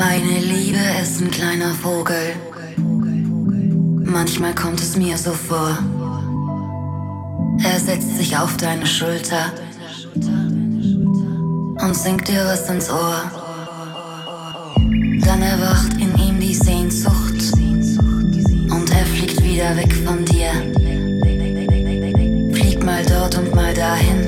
Meine Liebe ist ein kleiner Vogel. Manchmal kommt es mir so vor. Er setzt sich auf deine Schulter und singt dir was ins Ohr. Dann erwacht in ihm die Sehnsucht und er fliegt wieder weg von dir. Fliegt mal dort und mal dahin.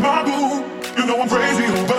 my boo. You know I'm crazy over.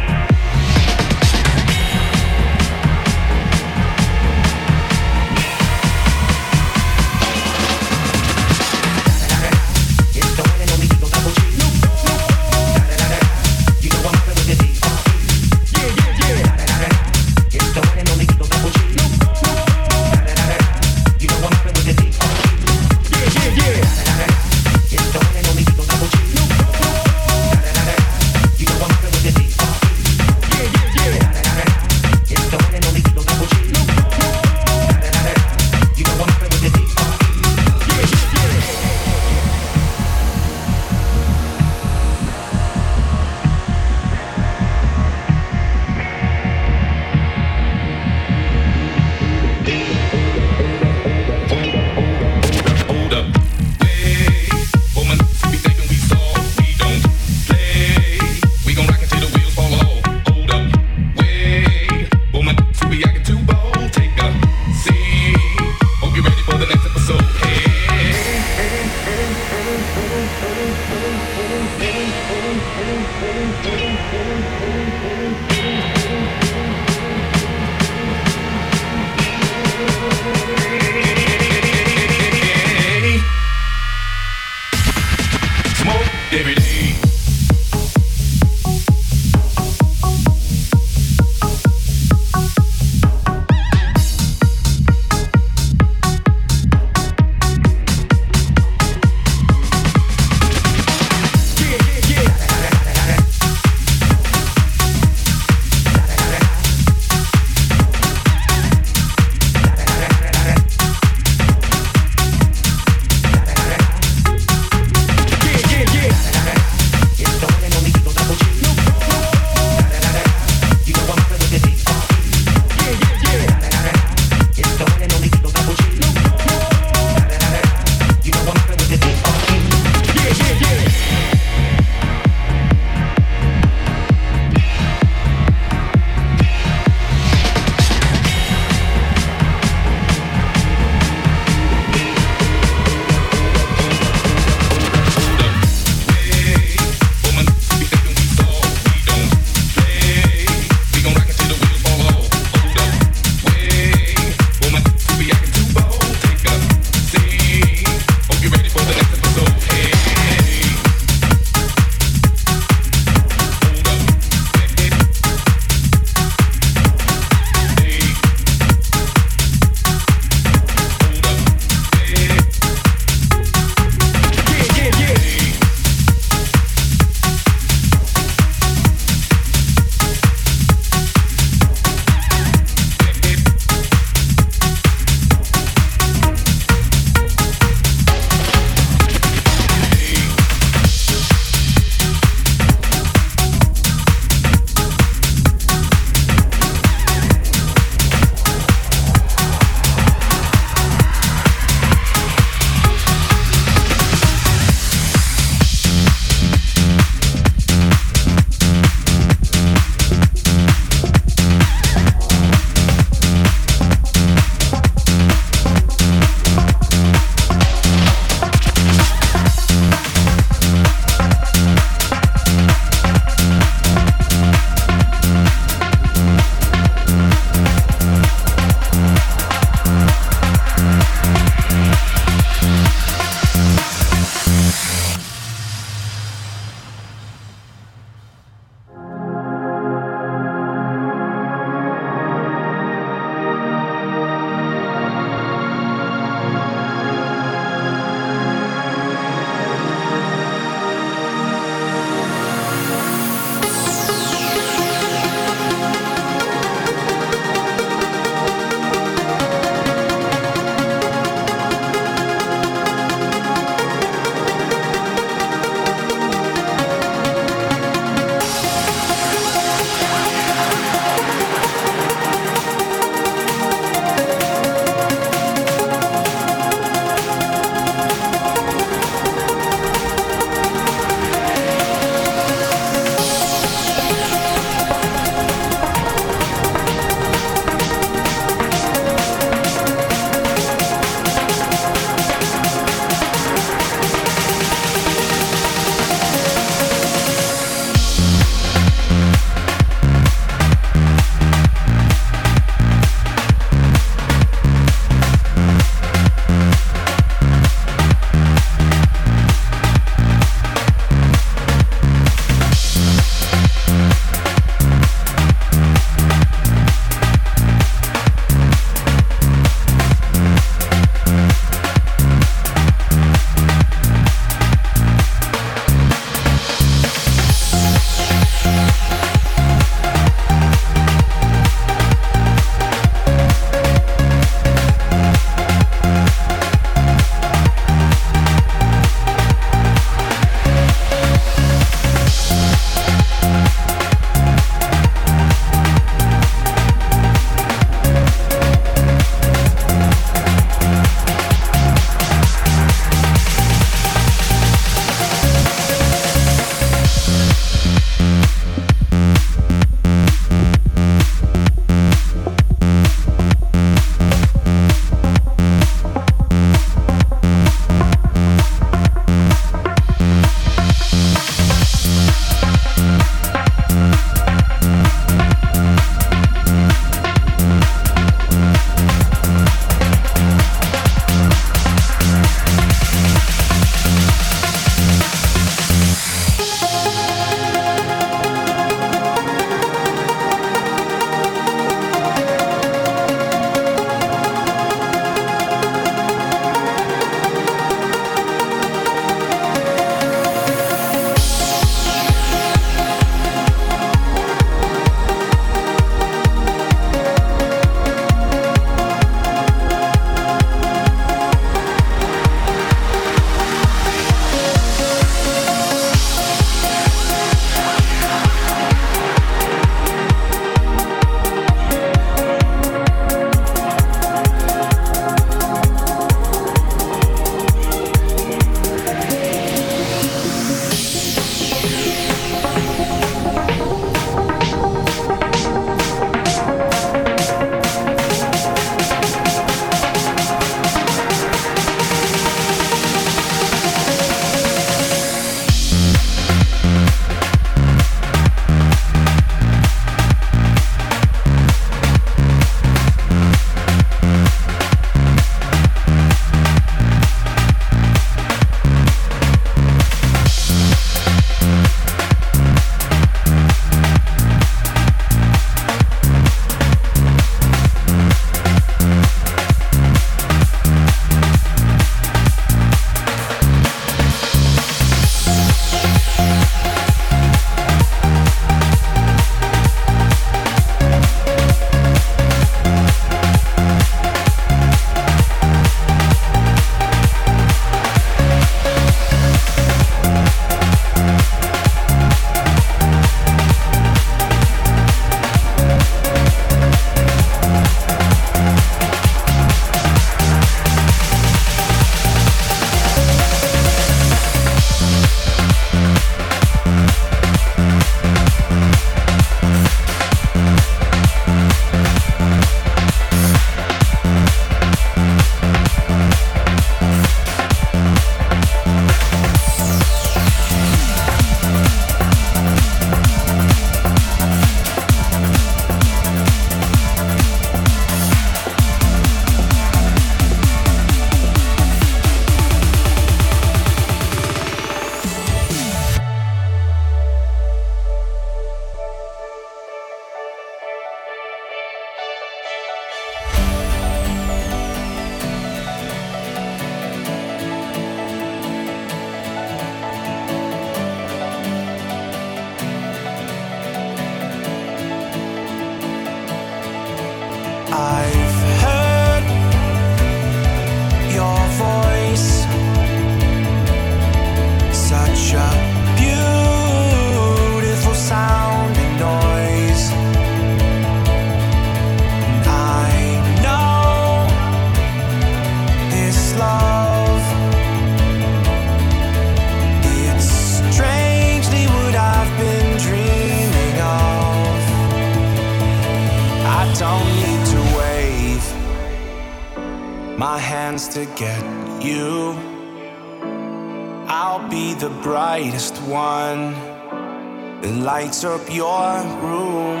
and lights up your room.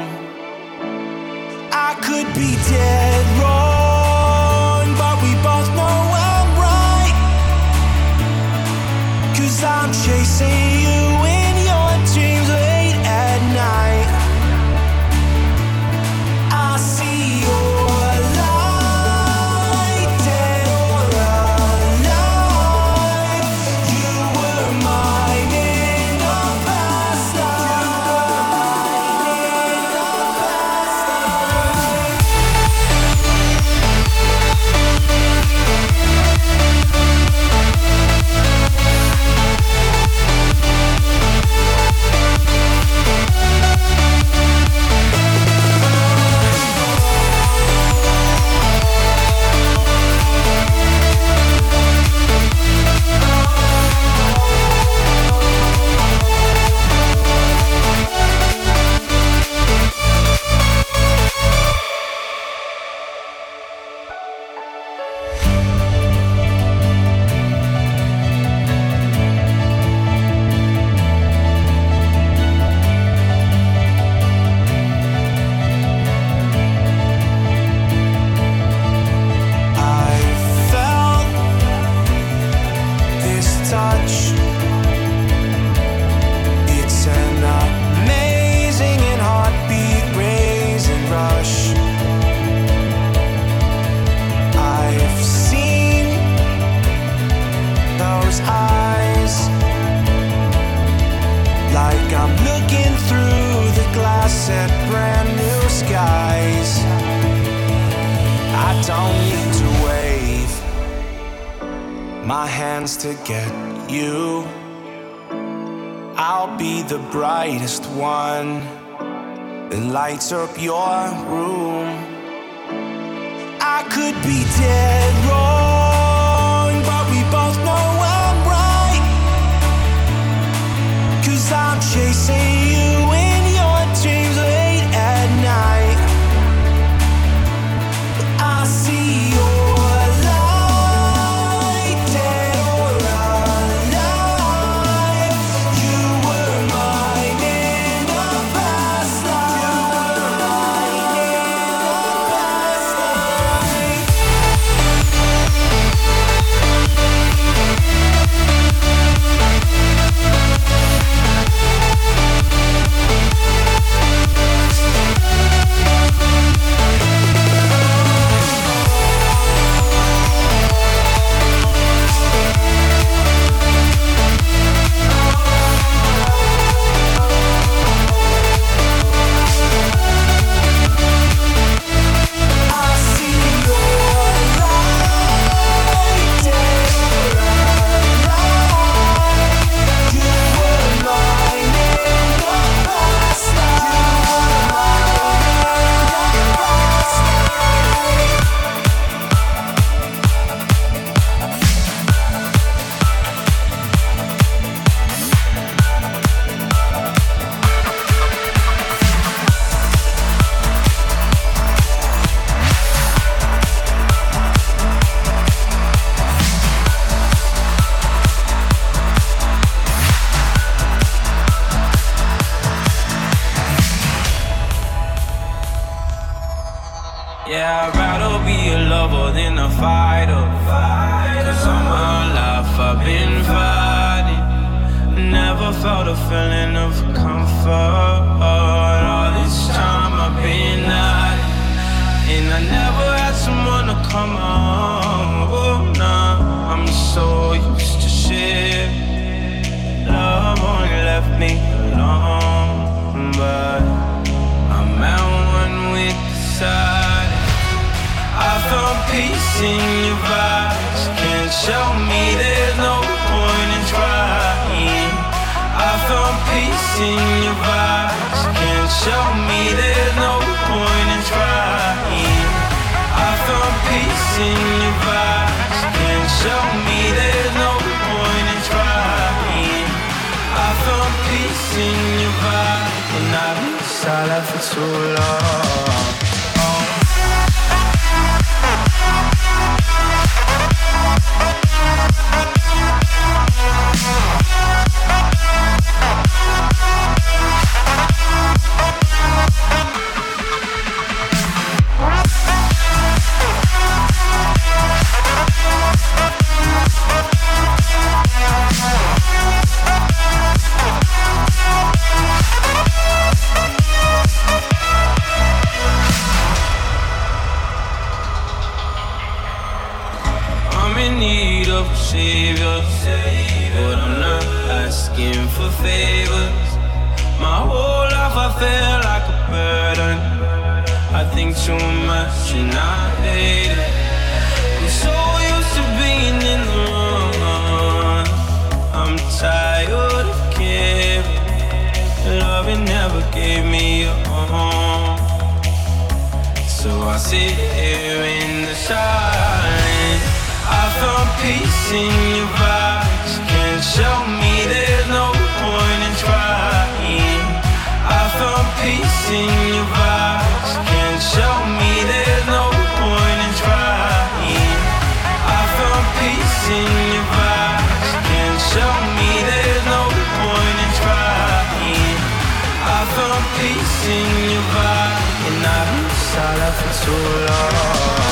I could be dead wrong, but we both know I'm right. Cause I'm chasing you. lights up your room. I could be dead. chasing you by, and I've been silent for too long.